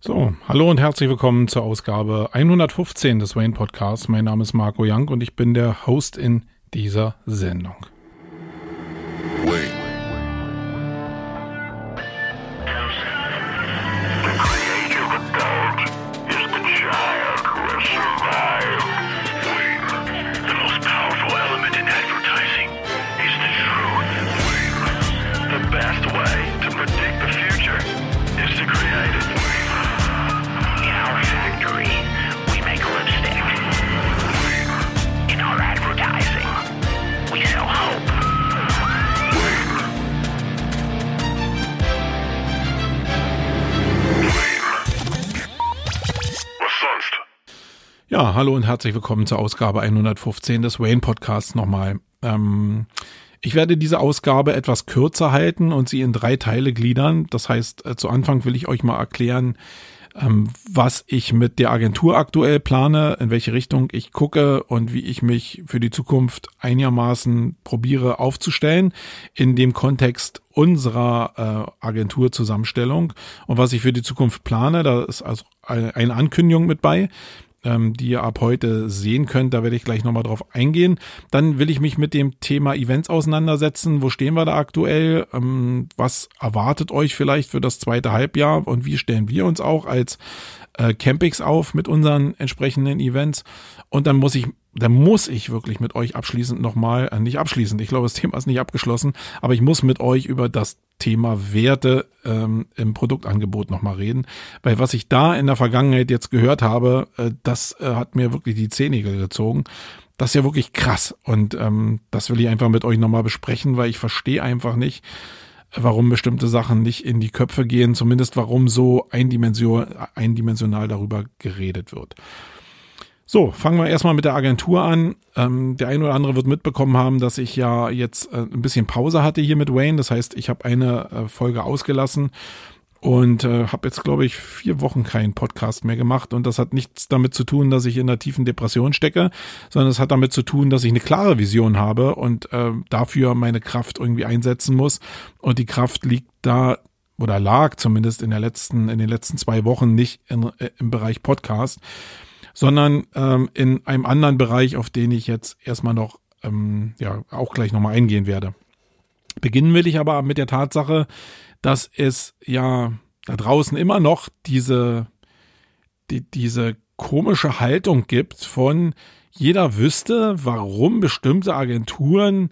So, hallo und herzlich willkommen zur Ausgabe 115 des Wayne Podcasts. Mein Name ist Marco Young und ich bin der Host in dieser Sendung. Herzlich willkommen zur Ausgabe 115 des Wayne Podcasts nochmal. Ähm, ich werde diese Ausgabe etwas kürzer halten und sie in drei Teile gliedern. Das heißt, äh, zu Anfang will ich euch mal erklären, ähm, was ich mit der Agentur aktuell plane, in welche Richtung ich gucke und wie ich mich für die Zukunft einigermaßen probiere aufzustellen in dem Kontext unserer äh, Agenturzusammenstellung und was ich für die Zukunft plane. Da ist also eine Ankündigung mit bei ähm, die ihr ab heute sehen könnt. Da werde ich gleich nochmal drauf eingehen. Dann will ich mich mit dem Thema Events auseinandersetzen. Wo stehen wir da aktuell? Ähm, was erwartet euch vielleicht für das zweite Halbjahr? Und wie stellen wir uns auch als äh, Campings auf mit unseren entsprechenden Events? Und dann muss ich da muss ich wirklich mit euch abschließend nochmal, äh, nicht abschließend, ich glaube, das Thema ist nicht abgeschlossen, aber ich muss mit euch über das Thema Werte ähm, im Produktangebot nochmal reden, weil was ich da in der Vergangenheit jetzt gehört habe, äh, das äh, hat mir wirklich die Zehennägel gezogen. Das ist ja wirklich krass und ähm, das will ich einfach mit euch nochmal besprechen, weil ich verstehe einfach nicht, warum bestimmte Sachen nicht in die Köpfe gehen, zumindest warum so eindimension, eindimensional darüber geredet wird. So, fangen wir erstmal mit der Agentur an. Ähm, der ein oder andere wird mitbekommen haben, dass ich ja jetzt äh, ein bisschen Pause hatte hier mit Wayne. Das heißt, ich habe eine äh, Folge ausgelassen und äh, habe jetzt, glaube ich, vier Wochen keinen Podcast mehr gemacht. Und das hat nichts damit zu tun, dass ich in einer tiefen Depression stecke, sondern es hat damit zu tun, dass ich eine klare Vision habe und äh, dafür meine Kraft irgendwie einsetzen muss. Und die Kraft liegt da oder lag zumindest in der letzten, in den letzten zwei Wochen nicht in, äh, im Bereich Podcast sondern ähm, in einem anderen Bereich, auf den ich jetzt erstmal noch, ähm, ja, auch gleich nochmal eingehen werde. Beginnen will ich aber mit der Tatsache, dass es ja da draußen immer noch diese, die, diese komische Haltung gibt von jeder wüsste, warum bestimmte Agenturen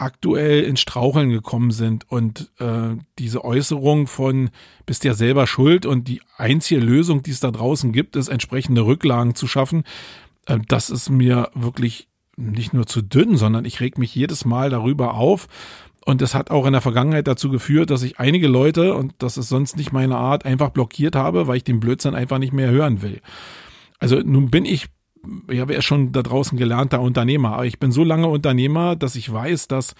aktuell ins Straucheln gekommen sind und äh, diese Äußerung von bist ja selber schuld und die einzige Lösung, die es da draußen gibt, ist entsprechende Rücklagen zu schaffen, äh, das ist mir wirklich nicht nur zu dünn, sondern ich reg mich jedes Mal darüber auf. Und das hat auch in der Vergangenheit dazu geführt, dass ich einige Leute, und das ist sonst nicht meine Art, einfach blockiert habe, weil ich den Blödsinn einfach nicht mehr hören will. Also nun bin ich ja, wer ist schon da draußen gelernter Unternehmer? Aber ich bin so lange Unternehmer, dass ich weiß, dass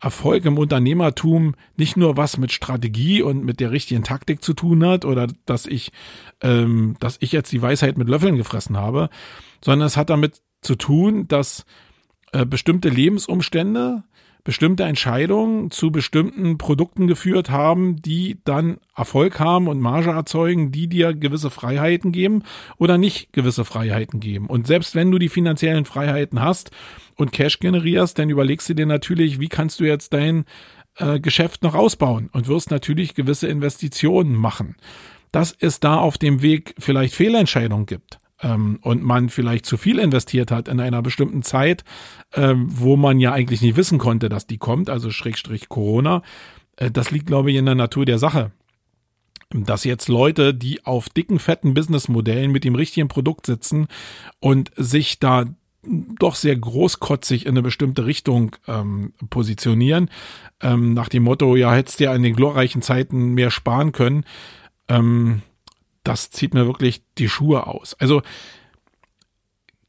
Erfolg im Unternehmertum nicht nur was mit Strategie und mit der richtigen Taktik zu tun hat oder dass ich, ähm, dass ich jetzt die Weisheit mit Löffeln gefressen habe, sondern es hat damit zu tun, dass äh, bestimmte Lebensumstände bestimmte Entscheidungen zu bestimmten Produkten geführt haben, die dann Erfolg haben und Marge erzeugen, die dir gewisse Freiheiten geben oder nicht gewisse Freiheiten geben. Und selbst wenn du die finanziellen Freiheiten hast und Cash generierst, dann überlegst du dir natürlich, wie kannst du jetzt dein äh, Geschäft noch ausbauen und wirst natürlich gewisse Investitionen machen. Dass es da auf dem Weg vielleicht Fehlentscheidungen gibt ähm, und man vielleicht zu viel investiert hat in einer bestimmten Zeit, ähm, wo man ja eigentlich nicht wissen konnte, dass die kommt, also Schrägstrich Corona, äh, das liegt, glaube ich, in der Natur der Sache. Dass jetzt Leute, die auf dicken, fetten Businessmodellen mit dem richtigen Produkt sitzen und sich da doch sehr großkotzig in eine bestimmte Richtung ähm, positionieren, ähm, nach dem Motto, ja, hättest du ja in den glorreichen Zeiten mehr sparen können, ähm, das zieht mir wirklich die Schuhe aus. Also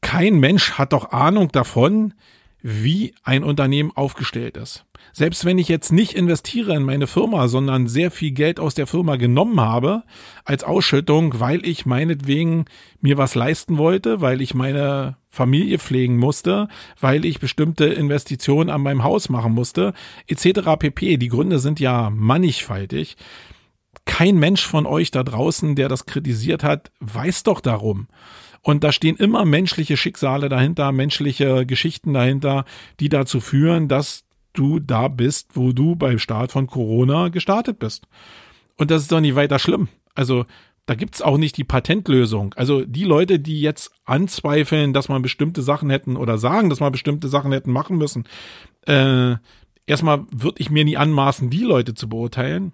kein Mensch hat doch Ahnung davon, wie ein Unternehmen aufgestellt ist. Selbst wenn ich jetzt nicht investiere in meine Firma, sondern sehr viel Geld aus der Firma genommen habe als Ausschüttung, weil ich meinetwegen mir was leisten wollte, weil ich meine Familie pflegen musste, weil ich bestimmte Investitionen an meinem Haus machen musste, etc. pp. Die Gründe sind ja mannigfaltig kein Mensch von euch da draußen, der das kritisiert hat, weiß doch darum. Und da stehen immer menschliche Schicksale dahinter, menschliche Geschichten dahinter, die dazu führen, dass du da bist, wo du beim Start von Corona gestartet bist. Und das ist doch nicht weiter schlimm. Also da gibt's auch nicht die Patentlösung. Also die Leute, die jetzt anzweifeln, dass man bestimmte Sachen hätten oder sagen, dass man bestimmte Sachen hätten machen müssen, äh, erstmal würde ich mir nie anmaßen, die Leute zu beurteilen.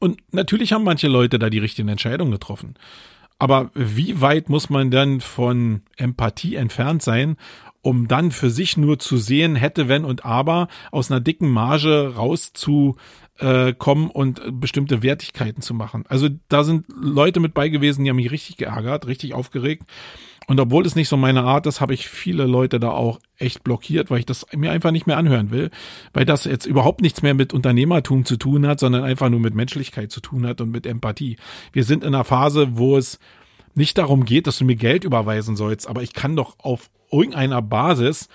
Und natürlich haben manche Leute da die richtigen Entscheidungen getroffen. Aber wie weit muss man denn von Empathie entfernt sein, um dann für sich nur zu sehen, hätte, wenn und aber aus einer dicken Marge rauszukommen und bestimmte Wertigkeiten zu machen. Also da sind Leute mit bei gewesen, die haben mich richtig geärgert, richtig aufgeregt. Und obwohl es nicht so meine Art ist, habe ich viele Leute da auch echt blockiert, weil ich das mir einfach nicht mehr anhören will, weil das jetzt überhaupt nichts mehr mit Unternehmertum zu tun hat, sondern einfach nur mit Menschlichkeit zu tun hat und mit Empathie. Wir sind in einer Phase, wo es nicht darum geht, dass du mir Geld überweisen sollst, aber ich kann doch auf irgendeiner Basis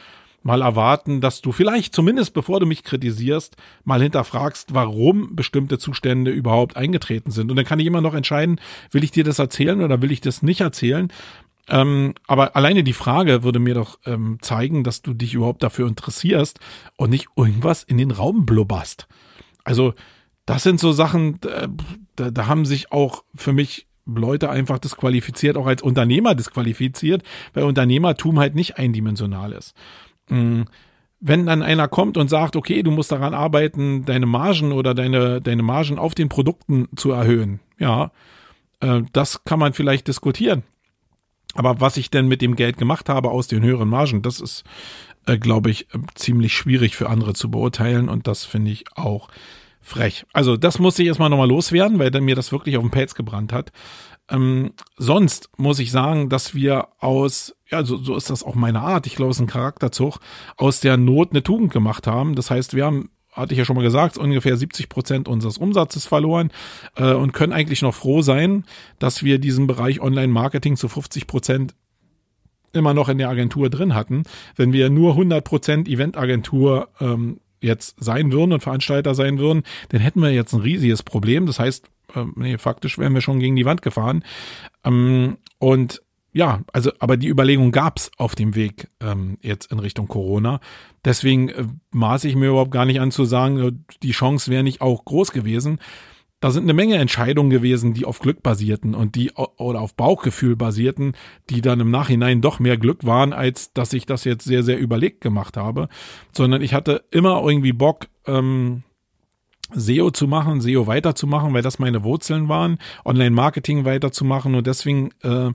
mal erwarten, dass du vielleicht zumindest bevor du mich kritisierst, mal hinterfragst, warum bestimmte Zustände überhaupt eingetreten sind. Und dann kann ich immer noch entscheiden, will ich dir das erzählen oder will ich das nicht erzählen. Ähm, aber alleine die Frage würde mir doch ähm, zeigen, dass du dich überhaupt dafür interessierst und nicht irgendwas in den Raum blubberst. Also das sind so Sachen, da, da haben sich auch für mich Leute einfach disqualifiziert, auch als Unternehmer disqualifiziert, weil Unternehmertum halt nicht eindimensional ist. Mm, wenn dann einer kommt und sagt, okay, du musst daran arbeiten, deine Margen oder deine, deine Margen auf den Produkten zu erhöhen, ja, äh, das kann man vielleicht diskutieren. Aber was ich denn mit dem Geld gemacht habe aus den höheren Margen, das ist, äh, glaube ich, äh, ziemlich schwierig für andere zu beurteilen und das finde ich auch frech. Also das muss ich erstmal nochmal loswerden, weil mir das wirklich auf den Pelz gebrannt hat. Ähm, sonst muss ich sagen, dass wir aus, ja, so, so ist das auch meine Art, ich glaube, es ist ein Charakterzug, aus der Not eine Tugend gemacht haben. Das heißt, wir haben hatte ich ja schon mal gesagt, ungefähr 70 Prozent unseres Umsatzes verloren äh, und können eigentlich noch froh sein, dass wir diesen Bereich Online-Marketing zu 50 Prozent immer noch in der Agentur drin hatten. Wenn wir nur 100 Prozent Eventagentur ähm, jetzt sein würden und Veranstalter sein würden, dann hätten wir jetzt ein riesiges Problem. Das heißt, äh, nee, faktisch wären wir schon gegen die Wand gefahren. Ähm, und ja, also, aber die Überlegung gab's auf dem Weg ähm, jetzt in Richtung Corona. Deswegen äh, maße ich mir überhaupt gar nicht an zu sagen, äh, die Chance wäre nicht auch groß gewesen. Da sind eine Menge Entscheidungen gewesen, die auf Glück basierten und die oder auf Bauchgefühl basierten, die dann im Nachhinein doch mehr Glück waren, als dass ich das jetzt sehr, sehr überlegt gemacht habe. Sondern ich hatte immer irgendwie Bock, ähm, SEO zu machen, SEO weiterzumachen, weil das meine Wurzeln waren, Online-Marketing weiterzumachen und deswegen äh,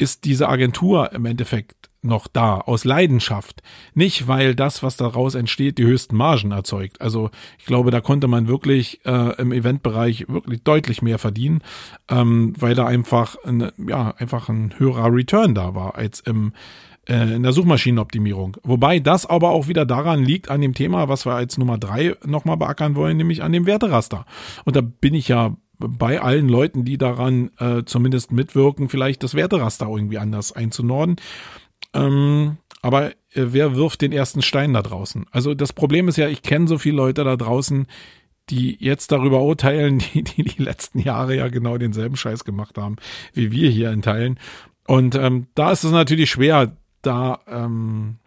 ist diese Agentur im Endeffekt noch da, aus Leidenschaft. Nicht, weil das, was daraus entsteht, die höchsten Margen erzeugt. Also ich glaube, da konnte man wirklich äh, im Eventbereich wirklich deutlich mehr verdienen, ähm, weil da einfach, eine, ja, einfach ein höherer Return da war als im äh, in der Suchmaschinenoptimierung. Wobei das aber auch wieder daran liegt, an dem Thema, was wir als Nummer drei nochmal beackern wollen, nämlich an dem Werteraster. Und da bin ich ja bei allen Leuten, die daran äh, zumindest mitwirken, vielleicht das Werteraster irgendwie anders einzunorden. Ähm, aber äh, wer wirft den ersten Stein da draußen? Also das Problem ist ja, ich kenne so viele Leute da draußen, die jetzt darüber urteilen, die, die die letzten Jahre ja genau denselben Scheiß gemacht haben, wie wir hier in Teilen. Und ähm, da ist es natürlich schwer, da ähm,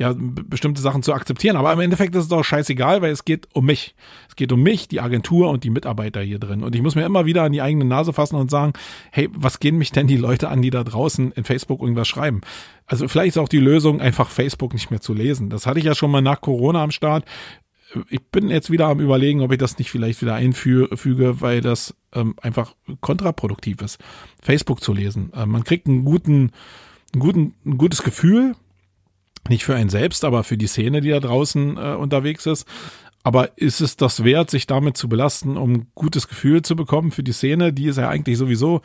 ja, bestimmte Sachen zu akzeptieren. Aber im Endeffekt ist es auch scheißegal, weil es geht um mich. Es geht um mich, die Agentur und die Mitarbeiter hier drin. Und ich muss mir immer wieder an die eigene Nase fassen und sagen, hey, was gehen mich denn die Leute an, die da draußen in Facebook irgendwas schreiben? Also vielleicht ist auch die Lösung, einfach Facebook nicht mehr zu lesen. Das hatte ich ja schon mal nach Corona am Start. Ich bin jetzt wieder am überlegen, ob ich das nicht vielleicht wieder einfüge, weil das ähm, einfach kontraproduktiv ist, Facebook zu lesen. Ähm, man kriegt einen guten, einen guten, ein gutes Gefühl, nicht für einen selbst, aber für die Szene, die da draußen äh, unterwegs ist. Aber ist es das wert, sich damit zu belasten, um ein gutes Gefühl zu bekommen für die Szene, die es ja eigentlich sowieso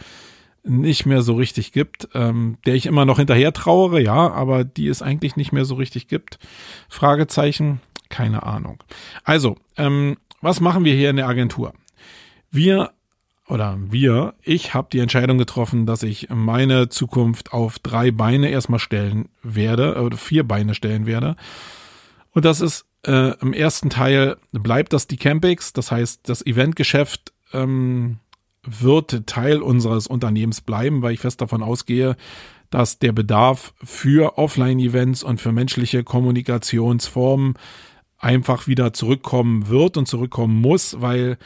nicht mehr so richtig gibt, ähm, der ich immer noch hinterher trauere, ja, aber die es eigentlich nicht mehr so richtig gibt? Fragezeichen, keine Ahnung. Also, ähm, was machen wir hier in der Agentur? Wir oder wir, ich habe die Entscheidung getroffen, dass ich meine Zukunft auf drei Beine erstmal stellen werde, oder vier Beine stellen werde. Und das ist äh, im ersten Teil bleibt das die Campix, das heißt das Eventgeschäft ähm, wird Teil unseres Unternehmens bleiben, weil ich fest davon ausgehe, dass der Bedarf für Offline-Events und für menschliche Kommunikationsformen einfach wieder zurückkommen wird und zurückkommen muss, weil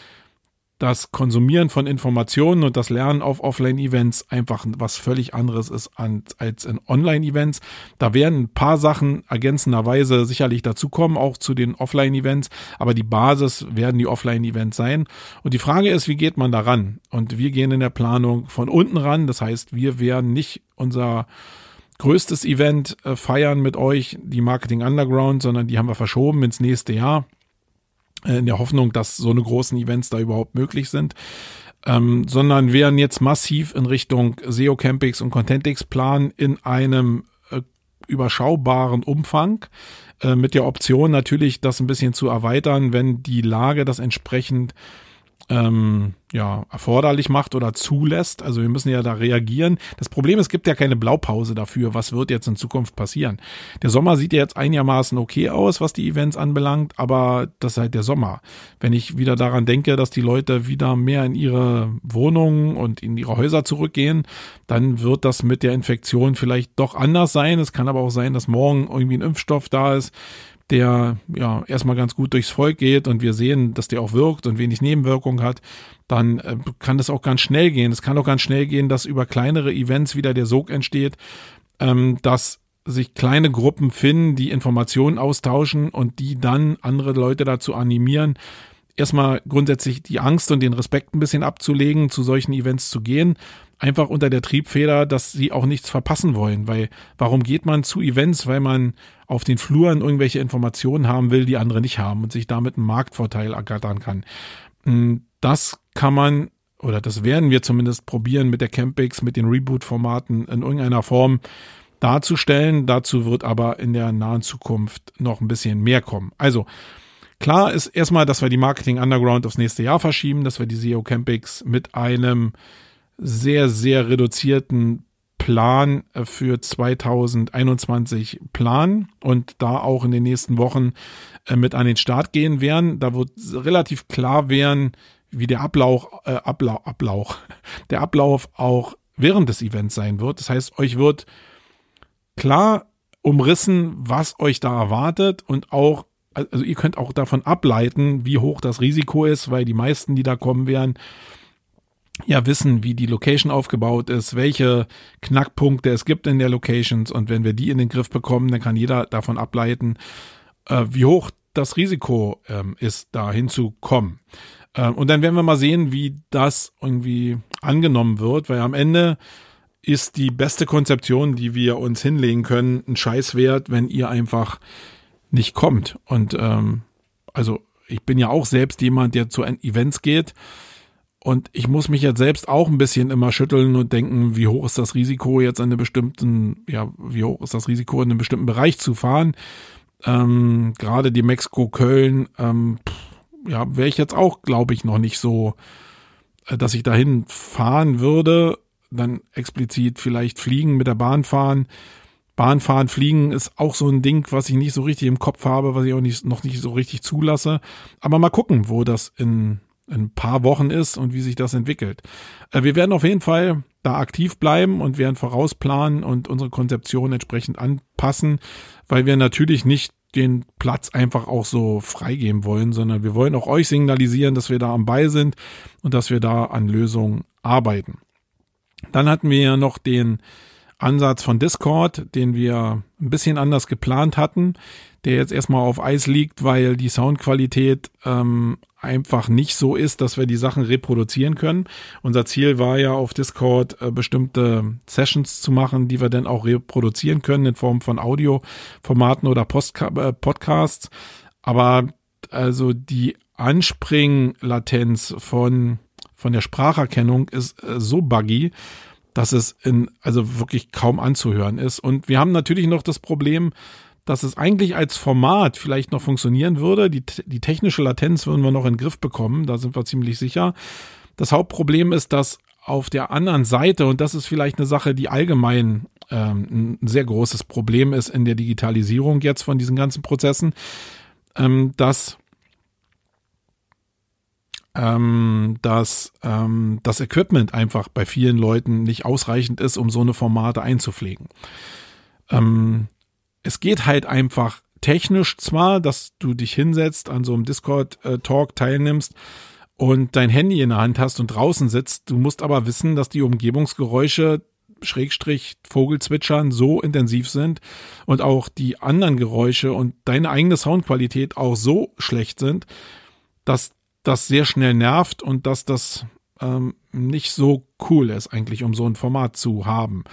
das Konsumieren von Informationen und das Lernen auf Offline-Events einfach was völlig anderes ist als in Online-Events. Da werden ein paar Sachen ergänzenderweise sicherlich dazukommen, auch zu den Offline-Events, aber die Basis werden die Offline-Events sein. Und die Frage ist, wie geht man daran? Und wir gehen in der Planung von unten ran. Das heißt, wir werden nicht unser größtes Event äh, feiern mit euch, die Marketing Underground, sondern die haben wir verschoben ins nächste Jahr in der Hoffnung, dass so eine großen Events da überhaupt möglich sind. Ähm, sondern werden jetzt massiv in Richtung SEO Campings und Contentix planen in einem äh, überschaubaren Umfang äh, mit der Option natürlich, das ein bisschen zu erweitern, wenn die Lage das entsprechend ähm, ja, erforderlich macht oder zulässt. Also wir müssen ja da reagieren. Das Problem ist, es gibt ja keine Blaupause dafür, was wird jetzt in Zukunft passieren. Der Sommer sieht ja jetzt einigermaßen okay aus, was die Events anbelangt, aber das ist halt der Sommer. Wenn ich wieder daran denke, dass die Leute wieder mehr in ihre Wohnungen und in ihre Häuser zurückgehen, dann wird das mit der Infektion vielleicht doch anders sein. Es kann aber auch sein, dass morgen irgendwie ein Impfstoff da ist, der ja erstmal ganz gut durchs Volk geht und wir sehen, dass der auch wirkt und wenig Nebenwirkungen hat, dann äh, kann das auch ganz schnell gehen. Es kann auch ganz schnell gehen, dass über kleinere Events wieder der Sog entsteht, ähm, dass sich kleine Gruppen finden, die Informationen austauschen und die dann andere Leute dazu animieren, erstmal grundsätzlich die Angst und den Respekt ein bisschen abzulegen, zu solchen Events zu gehen einfach unter der Triebfeder, dass sie auch nichts verpassen wollen. Weil warum geht man zu Events? Weil man auf den Fluren irgendwelche Informationen haben will, die andere nicht haben und sich damit einen Marktvorteil ergattern kann. Hm, das kann man oder das werden wir zumindest probieren mit der Campix, mit den Reboot-Formaten in irgendeiner Form darzustellen. Dazu wird aber in der nahen Zukunft noch ein bisschen mehr kommen. Also klar ist erstmal, dass wir die Marketing Underground aufs nächste Jahr verschieben, dass wir die SEO Campix mit einem sehr, sehr reduzierten Plan äh, für 2021 planen und da auch in den nächsten Wochen äh, mit an den Start gehen werden. Da wird relativ klar werden, wie der Ablauf, äh, Ablauf, Ablauf, der Ablauf auch während des Events sein wird. Das heißt, euch wird klar umrissen, was euch da erwartet und auch, also ihr könnt auch davon ableiten, wie hoch das Risiko ist, weil die meisten, die da kommen werden, ja wissen, wie die Location aufgebaut ist, welche Knackpunkte es gibt in der Locations und wenn wir die in den Griff bekommen, dann kann jeder davon ableiten, äh, wie hoch das Risiko ähm, ist, da hinzukommen. Ähm, und dann werden wir mal sehen, wie das irgendwie angenommen wird, weil am Ende ist die beste Konzeption, die wir uns hinlegen können, ein Scheiß wert, wenn ihr einfach nicht kommt. Und ähm, also ich bin ja auch selbst jemand, der zu Events geht und ich muss mich jetzt selbst auch ein bisschen immer schütteln und denken, wie hoch ist das Risiko jetzt in einem bestimmten, ja, wie hoch ist das Risiko in einem bestimmten Bereich zu fahren. Ähm, Gerade die Mexiko-Köln, ähm, ja, wäre ich jetzt auch, glaube ich, noch nicht so, äh, dass ich dahin fahren würde. Dann explizit vielleicht fliegen, mit der Bahn fahren. Bahnfahren, fliegen ist auch so ein Ding, was ich nicht so richtig im Kopf habe, was ich auch nicht, noch nicht so richtig zulasse. Aber mal gucken, wo das in ein paar Wochen ist und wie sich das entwickelt. Äh, wir werden auf jeden Fall da aktiv bleiben und werden vorausplanen und unsere Konzeption entsprechend anpassen, weil wir natürlich nicht den Platz einfach auch so freigeben wollen, sondern wir wollen auch euch signalisieren, dass wir da am Ball sind und dass wir da an Lösungen arbeiten. Dann hatten wir ja noch den Ansatz von Discord, den wir ein bisschen anders geplant hatten, der jetzt erstmal auf Eis liegt, weil die Soundqualität ähm, einfach nicht so ist, dass wir die Sachen reproduzieren können. Unser Ziel war ja auf Discord äh, bestimmte Sessions zu machen, die wir dann auch reproduzieren können in Form von Audioformaten oder Postka äh, Podcasts. Aber also die Anspringlatenz von von der Spracherkennung ist äh, so buggy, dass es in, also wirklich kaum anzuhören ist. Und wir haben natürlich noch das Problem, dass es eigentlich als Format vielleicht noch funktionieren würde. Die, die technische Latenz würden wir noch in den Griff bekommen, da sind wir ziemlich sicher. Das Hauptproblem ist, dass auf der anderen Seite, und das ist vielleicht eine Sache, die allgemein ähm, ein sehr großes Problem ist in der Digitalisierung jetzt von diesen ganzen Prozessen, ähm, dass ähm, dass ähm, das Equipment einfach bei vielen Leuten nicht ausreichend ist, um so eine Formate einzupflegen. Ähm, es geht halt einfach technisch zwar, dass du dich hinsetzt, an so einem Discord-Talk teilnimmst und dein Handy in der Hand hast und draußen sitzt. Du musst aber wissen, dass die Umgebungsgeräusche Schrägstrich Vogelzwitschern so intensiv sind und auch die anderen Geräusche und deine eigene Soundqualität auch so schlecht sind, dass das sehr schnell nervt und dass das ähm, nicht so cool ist, eigentlich, um so ein Format zu haben.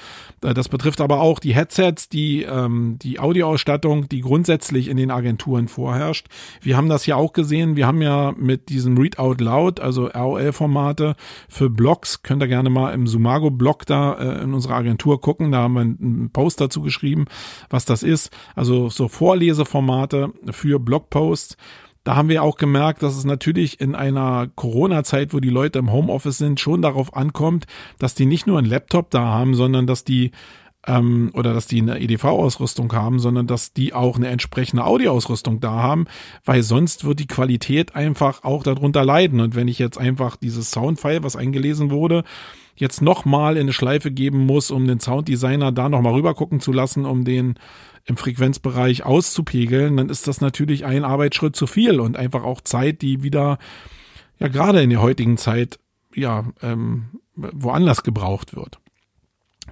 Äh, das betrifft aber auch die Headsets, die, ähm, die Audioausstattung, die grundsätzlich in den Agenturen vorherrscht. Wir haben das ja auch gesehen. Wir haben ja mit diesem Read Out Loud, also ROL-Formate für Blogs, könnt ihr gerne mal im Sumago-Blog da äh, in unserer Agentur gucken. Da haben wir einen Post dazu geschrieben, was das ist. Also so Vorleseformate für Blogposts da haben wir auch gemerkt, dass es natürlich in einer Corona-Zeit, wo die Leute im Homeoffice sind, schon darauf ankommt, dass die nicht nur einen Laptop da haben, sondern dass die ähm, oder dass die eine EDV-Ausrüstung haben, sondern dass die auch eine entsprechende Audioausrüstung da haben, weil sonst wird die Qualität einfach auch darunter leiden. Und wenn ich jetzt einfach dieses Soundfile, was eingelesen wurde, jetzt nochmal in eine Schleife geben muss, um den Sounddesigner da nochmal rüber gucken zu lassen, um den im Frequenzbereich auszupegeln, dann ist das natürlich ein Arbeitsschritt zu viel und einfach auch Zeit, die wieder, ja gerade in der heutigen Zeit, ja, ähm, woanders gebraucht wird.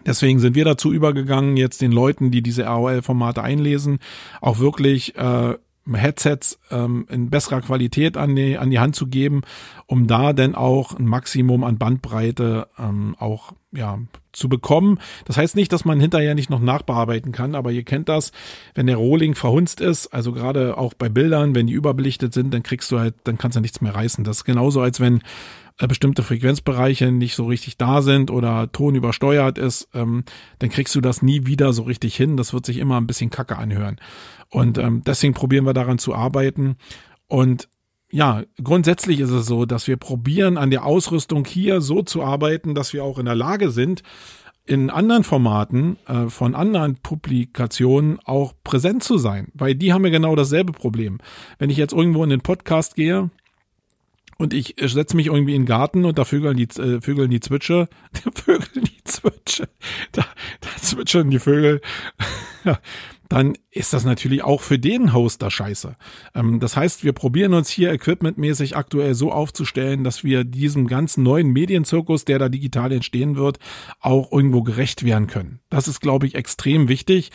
Deswegen sind wir dazu übergegangen, jetzt den Leuten, die diese ROL-Formate einlesen, auch wirklich äh, Headsets ähm, in besserer Qualität an die, an die Hand zu geben, um da denn auch ein Maximum an Bandbreite ähm, auch ja, zu bekommen. Das heißt nicht, dass man hinterher nicht noch nachbearbeiten kann, aber ihr kennt das, wenn der Rohling verhunzt ist, also gerade auch bei Bildern, wenn die überbelichtet sind, dann kriegst du halt, dann kannst du nichts mehr reißen. Das ist genauso, als wenn bestimmte Frequenzbereiche nicht so richtig da sind oder Ton übersteuert ist, ähm, dann kriegst du das nie wieder so richtig hin. Das wird sich immer ein bisschen kacke anhören. Und ähm, deswegen probieren wir daran zu arbeiten. Und ja, grundsätzlich ist es so, dass wir probieren, an der Ausrüstung hier so zu arbeiten, dass wir auch in der Lage sind, in anderen Formaten äh, von anderen Publikationen auch präsent zu sein, weil die haben ja genau dasselbe Problem. Wenn ich jetzt irgendwo in den Podcast gehe und ich setze mich irgendwie in den Garten und da vögeln die, äh, vögeln die Zwitsche, vögeln die Zwitsche, da, da zwitschern die Vögel. dann ist das natürlich auch für den Hoster scheiße. Ähm, das heißt, wir probieren uns hier equipmentmäßig aktuell so aufzustellen, dass wir diesem ganzen neuen Medienzirkus, der da digital entstehen wird, auch irgendwo gerecht werden können. Das ist, glaube ich, extrem wichtig,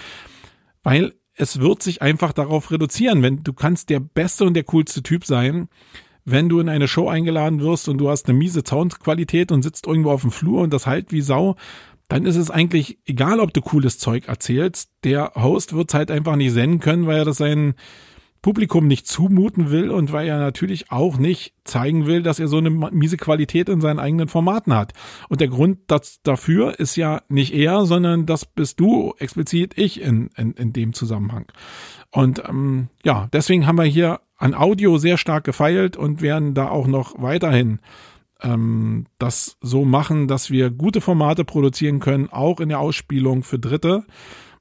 weil es wird sich einfach darauf reduzieren, wenn du kannst der beste und der coolste Typ sein, wenn du in eine Show eingeladen wirst und du hast eine miese Soundqualität und sitzt irgendwo auf dem Flur und das halt wie Sau, dann ist es eigentlich egal, ob du cooles Zeug erzählst. Der Host wird es halt einfach nicht senden können, weil er das sein Publikum nicht zumuten will und weil er natürlich auch nicht zeigen will, dass er so eine miese Qualität in seinen eigenen Formaten hat. Und der Grund das, dafür ist ja nicht er, sondern das bist du, explizit ich in, in, in dem Zusammenhang. Und ähm, ja, deswegen haben wir hier an Audio sehr stark gefeilt und werden da auch noch weiterhin ähm, das so machen, dass wir gute Formate produzieren können, auch in der Ausspielung für Dritte,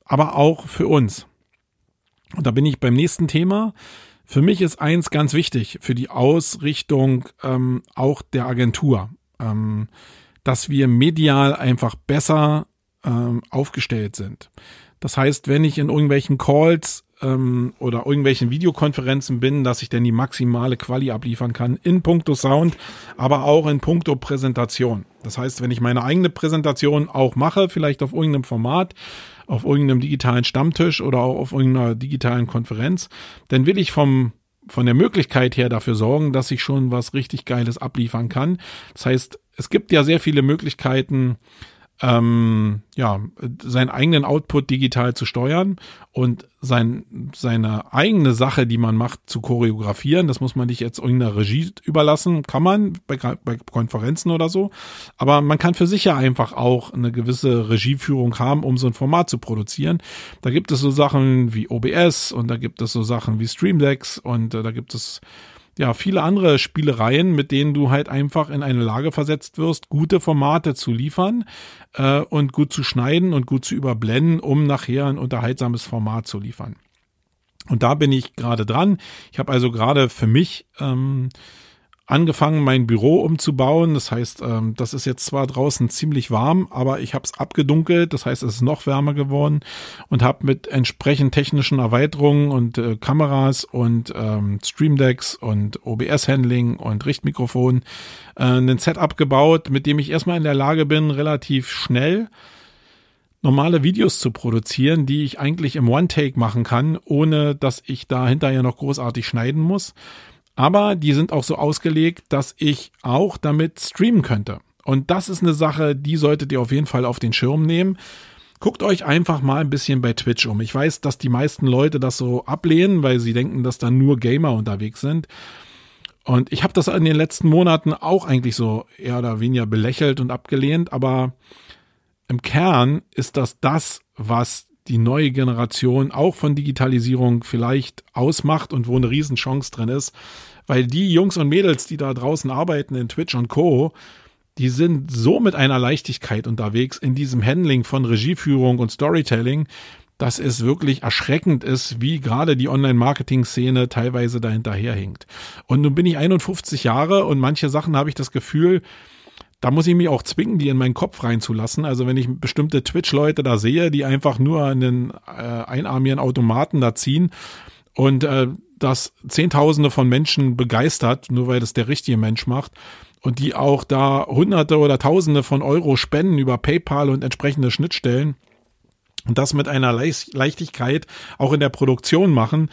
aber auch für uns. Und da bin ich beim nächsten Thema. Für mich ist eins ganz wichtig für die Ausrichtung ähm, auch der Agentur, ähm, dass wir medial einfach besser ähm, aufgestellt sind. Das heißt, wenn ich in irgendwelchen Calls ähm, oder irgendwelchen Videokonferenzen bin, dass ich denn die maximale Quali abliefern kann in puncto Sound, aber auch in puncto Präsentation. Das heißt, wenn ich meine eigene Präsentation auch mache, vielleicht auf irgendeinem Format, auf irgendeinem digitalen Stammtisch oder auch auf irgendeiner digitalen Konferenz, dann will ich vom von der Möglichkeit her dafür sorgen, dass ich schon was richtig Geiles abliefern kann. Das heißt, es gibt ja sehr viele Möglichkeiten, ähm, ja, seinen eigenen Output digital zu steuern und sein, seine eigene Sache, die man macht, zu choreografieren. Das muss man nicht jetzt irgendeiner Regie überlassen. Kann man bei, bei Konferenzen oder so. Aber man kann für sich ja einfach auch eine gewisse Regieführung haben, um so ein Format zu produzieren. Da gibt es so Sachen wie OBS und da gibt es so Sachen wie Streamdecks und äh, da gibt es ja, viele andere Spielereien, mit denen du halt einfach in eine Lage versetzt wirst, gute Formate zu liefern äh, und gut zu schneiden und gut zu überblenden, um nachher ein unterhaltsames Format zu liefern. Und da bin ich gerade dran. Ich habe also gerade für mich ähm, angefangen, mein Büro umzubauen. Das heißt, ähm, das ist jetzt zwar draußen ziemlich warm, aber ich habe es abgedunkelt. Das heißt, es ist noch wärmer geworden und habe mit entsprechend technischen Erweiterungen und äh, Kameras und ähm, Streamdecks und OBS-Handling und Richtmikrofon äh, ein Setup gebaut, mit dem ich erstmal in der Lage bin, relativ schnell normale Videos zu produzieren, die ich eigentlich im One-Take machen kann, ohne dass ich da hinterher noch großartig schneiden muss. Aber die sind auch so ausgelegt, dass ich auch damit streamen könnte. Und das ist eine Sache, die solltet ihr auf jeden Fall auf den Schirm nehmen. Guckt euch einfach mal ein bisschen bei Twitch um. Ich weiß, dass die meisten Leute das so ablehnen, weil sie denken, dass da nur Gamer unterwegs sind. Und ich habe das in den letzten Monaten auch eigentlich so eher oder weniger belächelt und abgelehnt, aber im Kern ist das das, was die neue Generation auch von Digitalisierung vielleicht ausmacht und wo eine Riesenchance drin ist. Weil die Jungs und Mädels, die da draußen arbeiten in Twitch und Co., die sind so mit einer Leichtigkeit unterwegs in diesem Handling von Regieführung und Storytelling, dass es wirklich erschreckend ist, wie gerade die Online-Marketing-Szene teilweise dahinterherhinkt. Und nun bin ich 51 Jahre und manche Sachen habe ich das Gefühl, da muss ich mich auch zwingen, die in meinen Kopf reinzulassen. Also wenn ich bestimmte Twitch-Leute da sehe, die einfach nur einen äh, einarmigen Automaten da ziehen und äh, das Zehntausende von Menschen begeistert, nur weil das der richtige Mensch macht und die auch da Hunderte oder Tausende von Euro spenden über PayPal und entsprechende Schnittstellen und das mit einer Leichtigkeit auch in der Produktion machen,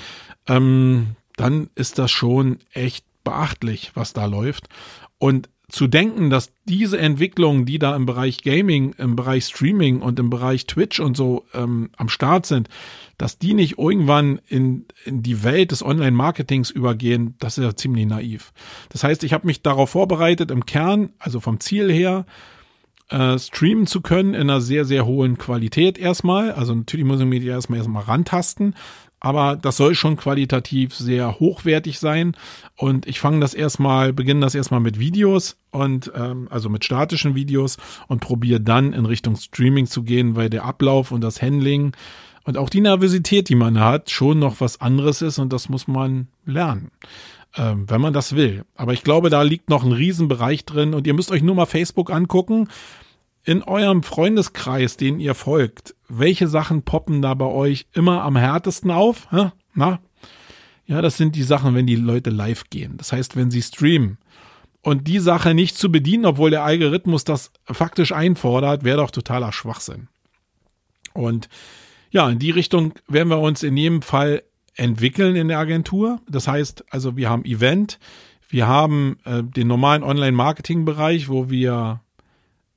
ähm, dann ist das schon echt beachtlich, was da läuft. Und zu denken, dass diese Entwicklungen, die da im Bereich Gaming, im Bereich Streaming und im Bereich Twitch und so ähm, am Start sind, dass die nicht irgendwann in, in die Welt des Online-Marketings übergehen, das ist ja ziemlich naiv. Das heißt, ich habe mich darauf vorbereitet, im Kern, also vom Ziel her, äh, streamen zu können in einer sehr, sehr hohen Qualität erstmal. Also natürlich muss ich mich erstmal erstmal rantasten, aber das soll schon qualitativ sehr hochwertig sein. Und ich fange das erstmal, beginne das erstmal mit Videos und ähm, also mit statischen Videos und probiere dann in Richtung Streaming zu gehen, weil der Ablauf und das Handling und auch die Nervosität, die man hat, schon noch was anderes ist und das muss man lernen ähm, wenn man das will. Aber ich glaube, da liegt noch ein Riesenbereich drin und ihr müsst euch nur mal Facebook angucken in eurem Freundeskreis, den ihr folgt, welche Sachen poppen da bei euch immer am härtesten auf? Hä? Na? Ja, das sind die Sachen, wenn die Leute live gehen. Das heißt, wenn sie streamen. Und die Sache nicht zu bedienen, obwohl der Algorithmus das faktisch einfordert, wäre doch totaler Schwachsinn. Und ja, in die Richtung werden wir uns in jedem Fall entwickeln in der Agentur. Das heißt, also wir haben Event, wir haben äh, den normalen Online-Marketing-Bereich, wo wir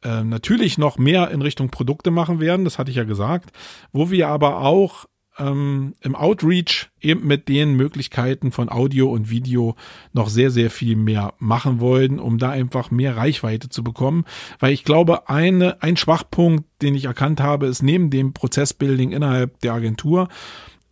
äh, natürlich noch mehr in Richtung Produkte machen werden, das hatte ich ja gesagt, wo wir aber auch ähm, im Outreach eben mit den Möglichkeiten von Audio und Video noch sehr, sehr viel mehr machen wollen, um da einfach mehr Reichweite zu bekommen. Weil ich glaube, eine, ein Schwachpunkt, den ich erkannt habe, ist neben dem Prozessbuilding innerhalb der Agentur,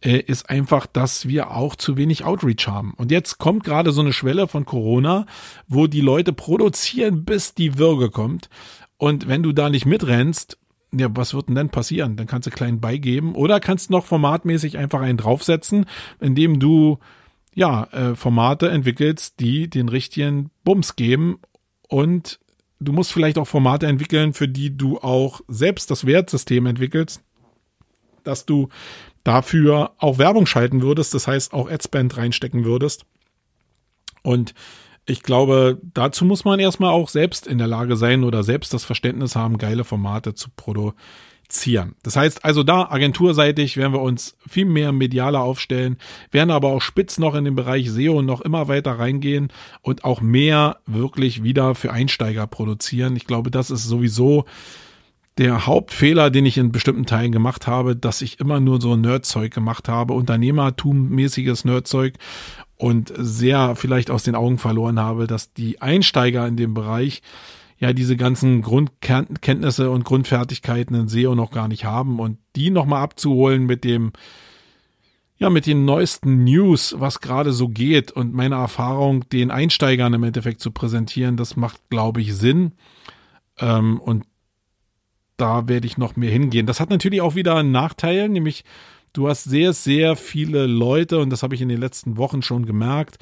äh, ist einfach, dass wir auch zu wenig Outreach haben. Und jetzt kommt gerade so eine Schwelle von Corona, wo die Leute produzieren, bis die Würge kommt. Und wenn du da nicht mitrennst, ja, was wird denn dann passieren? Dann kannst du klein beigeben oder kannst noch formatmäßig einfach einen draufsetzen, indem du ja äh, Formate entwickelst, die den richtigen Bums geben und du musst vielleicht auch Formate entwickeln, für die du auch selbst das Wertsystem entwickelst, dass du dafür auch Werbung schalten würdest, das heißt auch Adspend reinstecken würdest. Und ich glaube, dazu muss man erstmal auch selbst in der Lage sein oder selbst das Verständnis haben, geile Formate zu produzieren. Das heißt also da agenturseitig werden wir uns viel mehr medialer aufstellen, werden aber auch spitz noch in den Bereich SEO noch immer weiter reingehen und auch mehr wirklich wieder für Einsteiger produzieren. Ich glaube, das ist sowieso der Hauptfehler, den ich in bestimmten Teilen gemacht habe, dass ich immer nur so Nerdzeug gemacht habe, Unternehmertum-mäßiges Nerdzeug und sehr vielleicht aus den Augen verloren habe, dass die Einsteiger in dem Bereich ja diese ganzen Grundkenntnisse und Grundfertigkeiten in SEO noch gar nicht haben und die nochmal abzuholen mit dem ja, mit den neuesten News, was gerade so geht und meine Erfahrung, den Einsteigern im Endeffekt zu präsentieren, das macht, glaube ich, Sinn. Ähm, und da werde ich noch mehr hingehen. Das hat natürlich auch wieder einen Nachteil, nämlich du hast sehr, sehr viele Leute, und das habe ich in den letzten Wochen schon gemerkt,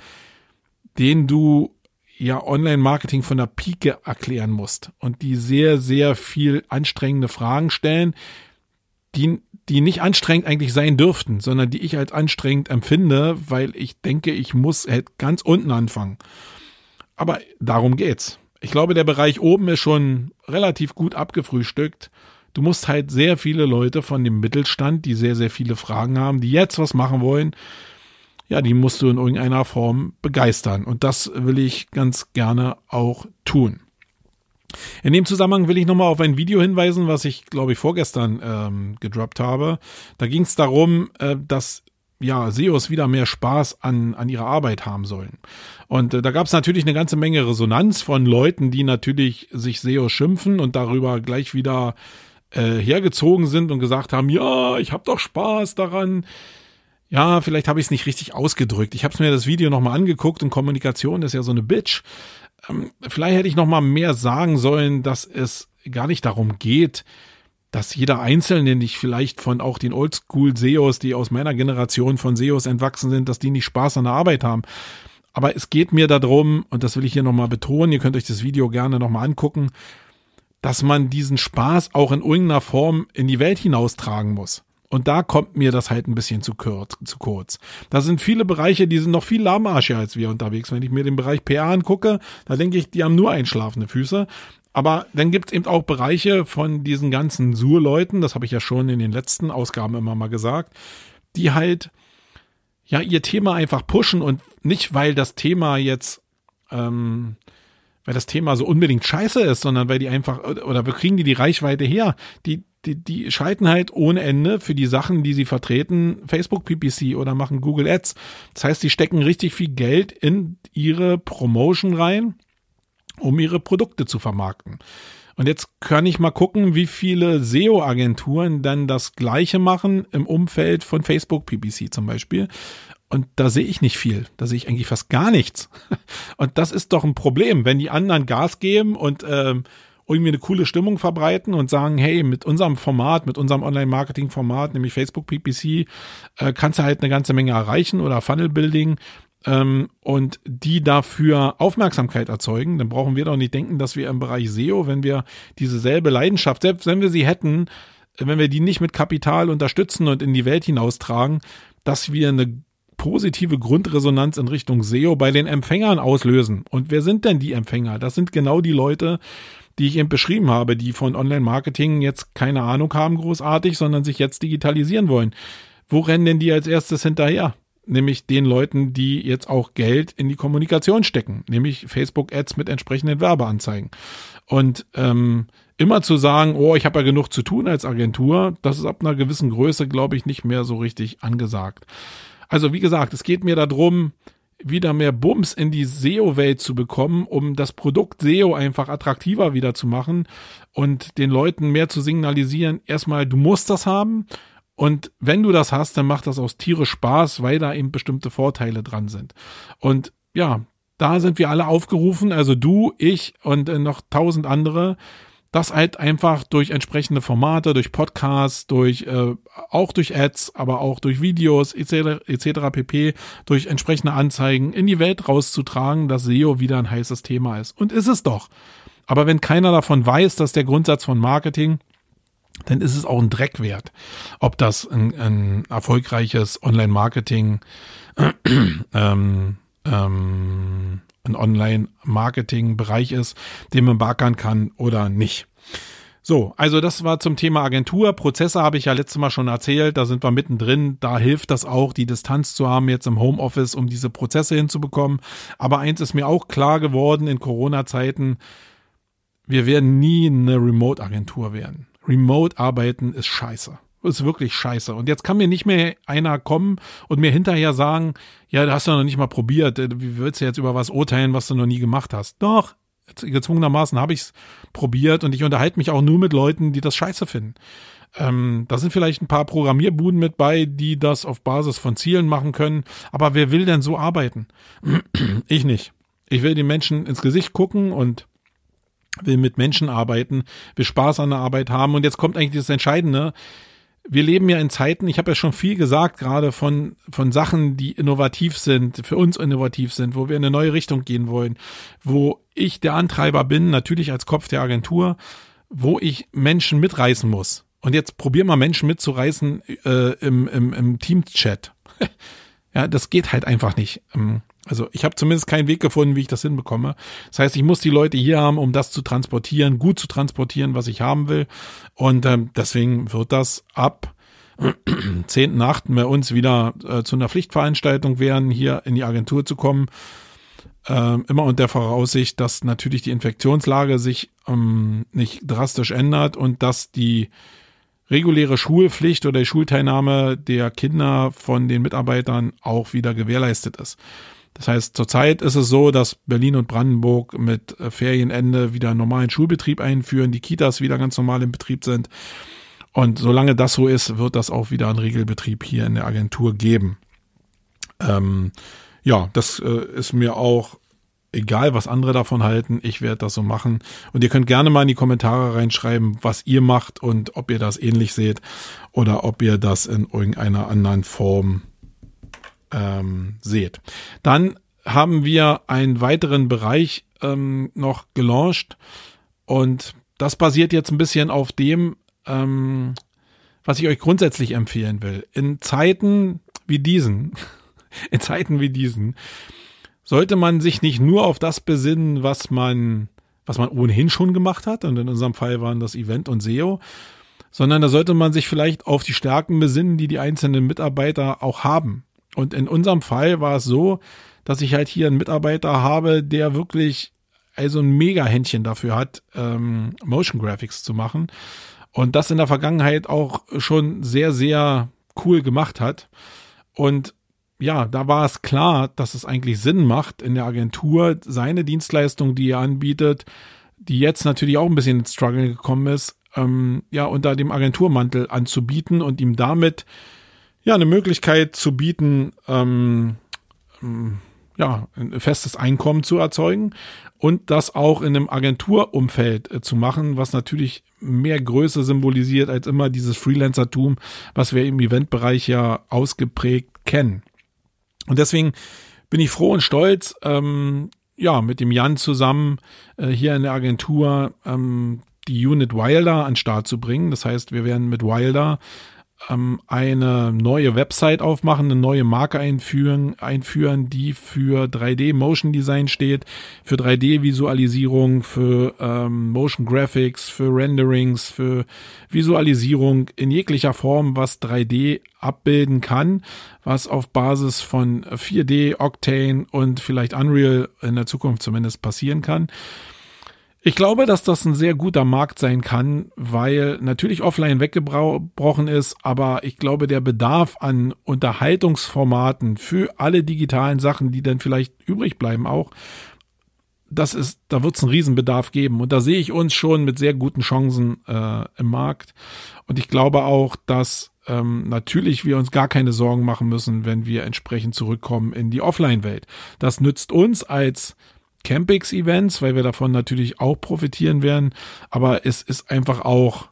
denen du ja Online-Marketing von der Pike erklären musst und die sehr, sehr viel anstrengende Fragen stellen, die, die nicht anstrengend eigentlich sein dürften, sondern die ich als anstrengend empfinde, weil ich denke, ich muss halt ganz unten anfangen. Aber darum geht's. Ich glaube, der Bereich oben ist schon relativ gut abgefrühstückt. Du musst halt sehr viele Leute von dem Mittelstand, die sehr, sehr viele Fragen haben, die jetzt was machen wollen, ja, die musst du in irgendeiner Form begeistern. Und das will ich ganz gerne auch tun. In dem Zusammenhang will ich nochmal auf ein Video hinweisen, was ich, glaube ich, vorgestern ähm, gedroppt habe. Da ging es darum, äh, dass ja, SEOs wieder mehr Spaß an, an ihrer Arbeit haben sollen. Und äh, da gab es natürlich eine ganze Menge Resonanz von Leuten, die natürlich sich SEOs schimpfen und darüber gleich wieder äh, hergezogen sind und gesagt haben, ja, ich habe doch Spaß daran. Ja, vielleicht habe ich es nicht richtig ausgedrückt. Ich habe mir das Video nochmal angeguckt und Kommunikation ist ja so eine Bitch. Ähm, vielleicht hätte ich nochmal mehr sagen sollen, dass es gar nicht darum geht, dass jeder Einzelne nicht vielleicht von auch den Oldschool-SEOs, die aus meiner Generation von SEOs entwachsen sind, dass die nicht Spaß an der Arbeit haben. Aber es geht mir darum, und das will ich hier nochmal betonen, ihr könnt euch das Video gerne nochmal angucken, dass man diesen Spaß auch in irgendeiner Form in die Welt hinaustragen muss. Und da kommt mir das halt ein bisschen zu kurz. Zu kurz. Da sind viele Bereiche, die sind noch viel lahmarschiger als wir unterwegs. Wenn ich mir den Bereich PA angucke, da denke ich, die haben nur einschlafende Füße. Aber dann gibt es eben auch Bereiche von diesen ganzen Sur-Leuten, das habe ich ja schon in den letzten Ausgaben immer mal gesagt, die halt ja ihr Thema einfach pushen und nicht, weil das Thema jetzt, ähm, weil das Thema so unbedingt scheiße ist, sondern weil die einfach, oder wir kriegen die die Reichweite her. Die, die, die schalten halt ohne Ende für die Sachen, die sie vertreten, Facebook PPC oder machen Google Ads. Das heißt, die stecken richtig viel Geld in ihre Promotion rein um ihre Produkte zu vermarkten. Und jetzt kann ich mal gucken, wie viele SEO-Agenturen dann das Gleiche machen im Umfeld von Facebook PPC zum Beispiel. Und da sehe ich nicht viel. Da sehe ich eigentlich fast gar nichts. Und das ist doch ein Problem, wenn die anderen Gas geben und ähm, irgendwie eine coole Stimmung verbreiten und sagen, hey, mit unserem Format, mit unserem Online-Marketing-Format, nämlich Facebook PPC, äh, kannst du halt eine ganze Menge erreichen oder Funnel-Building ähm, und die dafür Aufmerksamkeit erzeugen, dann brauchen wir doch nicht denken, dass wir im Bereich SEO, wenn wir diese selbe Leidenschaft, selbst wenn wir sie hätten, wenn wir die nicht mit Kapital unterstützen und in die Welt hinaustragen, dass wir eine positive Grundresonanz in Richtung SEO bei den Empfängern auslösen. Und wer sind denn die Empfänger? Das sind genau die Leute, die ich eben beschrieben habe, die von Online-Marketing jetzt keine Ahnung haben großartig, sondern sich jetzt digitalisieren wollen. Wo rennen denn die als erstes hinterher? nämlich den Leuten, die jetzt auch Geld in die Kommunikation stecken, nämlich Facebook-Ads mit entsprechenden Werbeanzeigen. Und ähm, immer zu sagen, oh, ich habe ja genug zu tun als Agentur, das ist ab einer gewissen Größe, glaube ich, nicht mehr so richtig angesagt. Also wie gesagt, es geht mir darum, wieder mehr Bums in die SEO-Welt zu bekommen, um das Produkt SEO einfach attraktiver wieder zu machen und den Leuten mehr zu signalisieren, erstmal, du musst das haben und wenn du das hast, dann macht das aus Tiere Spaß, weil da eben bestimmte Vorteile dran sind. Und ja, da sind wir alle aufgerufen, also du, ich und äh, noch tausend andere, das halt einfach durch entsprechende Formate, durch Podcasts, durch äh, auch durch Ads, aber auch durch Videos etc. etc. pp, durch entsprechende Anzeigen in die Welt rauszutragen, dass SEO wieder ein heißes Thema ist. Und ist es doch. Aber wenn keiner davon weiß, dass der Grundsatz von Marketing dann ist es auch ein Dreck wert. Ob das ein, ein erfolgreiches Online-Marketing, ähm, ähm, ein Online-Marketing-Bereich ist, den man backern kann oder nicht. So, also das war zum Thema Agentur. Prozesse habe ich ja letztes Mal schon erzählt, da sind wir mittendrin. Da hilft das auch, die Distanz zu haben jetzt im Homeoffice, um diese Prozesse hinzubekommen. Aber eins ist mir auch klar geworden in Corona-Zeiten, wir werden nie eine Remote-Agentur werden. Remote-Arbeiten ist scheiße. Ist wirklich scheiße. Und jetzt kann mir nicht mehr einer kommen und mir hinterher sagen, ja, das hast du noch nicht mal probiert. Wie willst du jetzt über was urteilen, was du noch nie gemacht hast? Doch, gezwungenermaßen habe ich es probiert und ich unterhalte mich auch nur mit Leuten, die das scheiße finden. Ähm, da sind vielleicht ein paar Programmierbuden mit bei, die das auf Basis von Zielen machen können. Aber wer will denn so arbeiten? ich nicht. Ich will den Menschen ins Gesicht gucken und will mit Menschen arbeiten, will Spaß an der Arbeit haben. Und jetzt kommt eigentlich das Entscheidende. Wir leben ja in Zeiten, ich habe ja schon viel gesagt, gerade von, von Sachen, die innovativ sind, für uns innovativ sind, wo wir in eine neue Richtung gehen wollen, wo ich der Antreiber bin, natürlich als Kopf der Agentur, wo ich Menschen mitreißen muss. Und jetzt probier mal Menschen mitzureißen äh, im, im, im Team-Chat. ja, das geht halt einfach nicht. Also ich habe zumindest keinen Weg gefunden, wie ich das hinbekomme. Das heißt, ich muss die Leute hier haben, um das zu transportieren, gut zu transportieren, was ich haben will. Und ähm, deswegen wird das ab 10.8. bei uns wieder äh, zu einer Pflichtveranstaltung werden, hier in die Agentur zu kommen. Ähm, immer unter Voraussicht, dass natürlich die Infektionslage sich ähm, nicht drastisch ändert und dass die reguläre Schulpflicht oder die Schulteilnahme der Kinder von den Mitarbeitern auch wieder gewährleistet ist. Das heißt, zurzeit ist es so, dass Berlin und Brandenburg mit äh, Ferienende wieder normalen Schulbetrieb einführen, die Kitas wieder ganz normal im Betrieb sind. Und solange das so ist, wird das auch wieder einen Regelbetrieb hier in der Agentur geben. Ähm, ja, das äh, ist mir auch egal, was andere davon halten. Ich werde das so machen. Und ihr könnt gerne mal in die Kommentare reinschreiben, was ihr macht und ob ihr das ähnlich seht oder ob ihr das in irgendeiner anderen Form ähm, seht. Dann haben wir einen weiteren Bereich ähm, noch gelauncht und das basiert jetzt ein bisschen auf dem, ähm, was ich euch grundsätzlich empfehlen will. In Zeiten wie diesen, in Zeiten wie diesen, sollte man sich nicht nur auf das besinnen, was man, was man ohnehin schon gemacht hat, und in unserem Fall waren das Event und SEO, sondern da sollte man sich vielleicht auf die Stärken besinnen, die die einzelnen Mitarbeiter auch haben. Und in unserem Fall war es so, dass ich halt hier einen Mitarbeiter habe, der wirklich also ein Mega-Händchen dafür hat, ähm, Motion Graphics zu machen. Und das in der Vergangenheit auch schon sehr, sehr cool gemacht hat. Und ja, da war es klar, dass es eigentlich Sinn macht, in der Agentur seine Dienstleistung, die er anbietet, die jetzt natürlich auch ein bisschen ins Struggle gekommen ist, ähm, ja, unter dem Agenturmantel anzubieten und ihm damit ja, eine Möglichkeit zu bieten, ähm, ähm, ja, ein festes Einkommen zu erzeugen und das auch in einem Agenturumfeld äh, zu machen, was natürlich mehr Größe symbolisiert als immer dieses Freelancertum, was wir im Eventbereich ja ausgeprägt kennen. Und deswegen bin ich froh und stolz, ähm, ja, mit dem Jan zusammen äh, hier in der Agentur ähm, die Unit Wilder an Start zu bringen. Das heißt, wir werden mit Wilder ähm, eine neue Website aufmachen, eine neue Marke einführen, einführen, die für 3D Motion Design steht, für 3D Visualisierung, für ähm, Motion Graphics, für Renderings, für Visualisierung in jeglicher Form, was 3D abbilden kann, was auf Basis von 4D, Octane und vielleicht Unreal in der Zukunft zumindest passieren kann. Ich glaube, dass das ein sehr guter Markt sein kann, weil natürlich offline weggebrochen ist, aber ich glaube, der Bedarf an Unterhaltungsformaten für alle digitalen Sachen, die dann vielleicht übrig bleiben auch, das ist, da wird es einen Riesenbedarf geben. Und da sehe ich uns schon mit sehr guten Chancen äh, im Markt. Und ich glaube auch, dass ähm, natürlich wir uns gar keine Sorgen machen müssen, wenn wir entsprechend zurückkommen in die Offline-Welt. Das nützt uns als Campix-Events, weil wir davon natürlich auch profitieren werden. Aber es ist einfach auch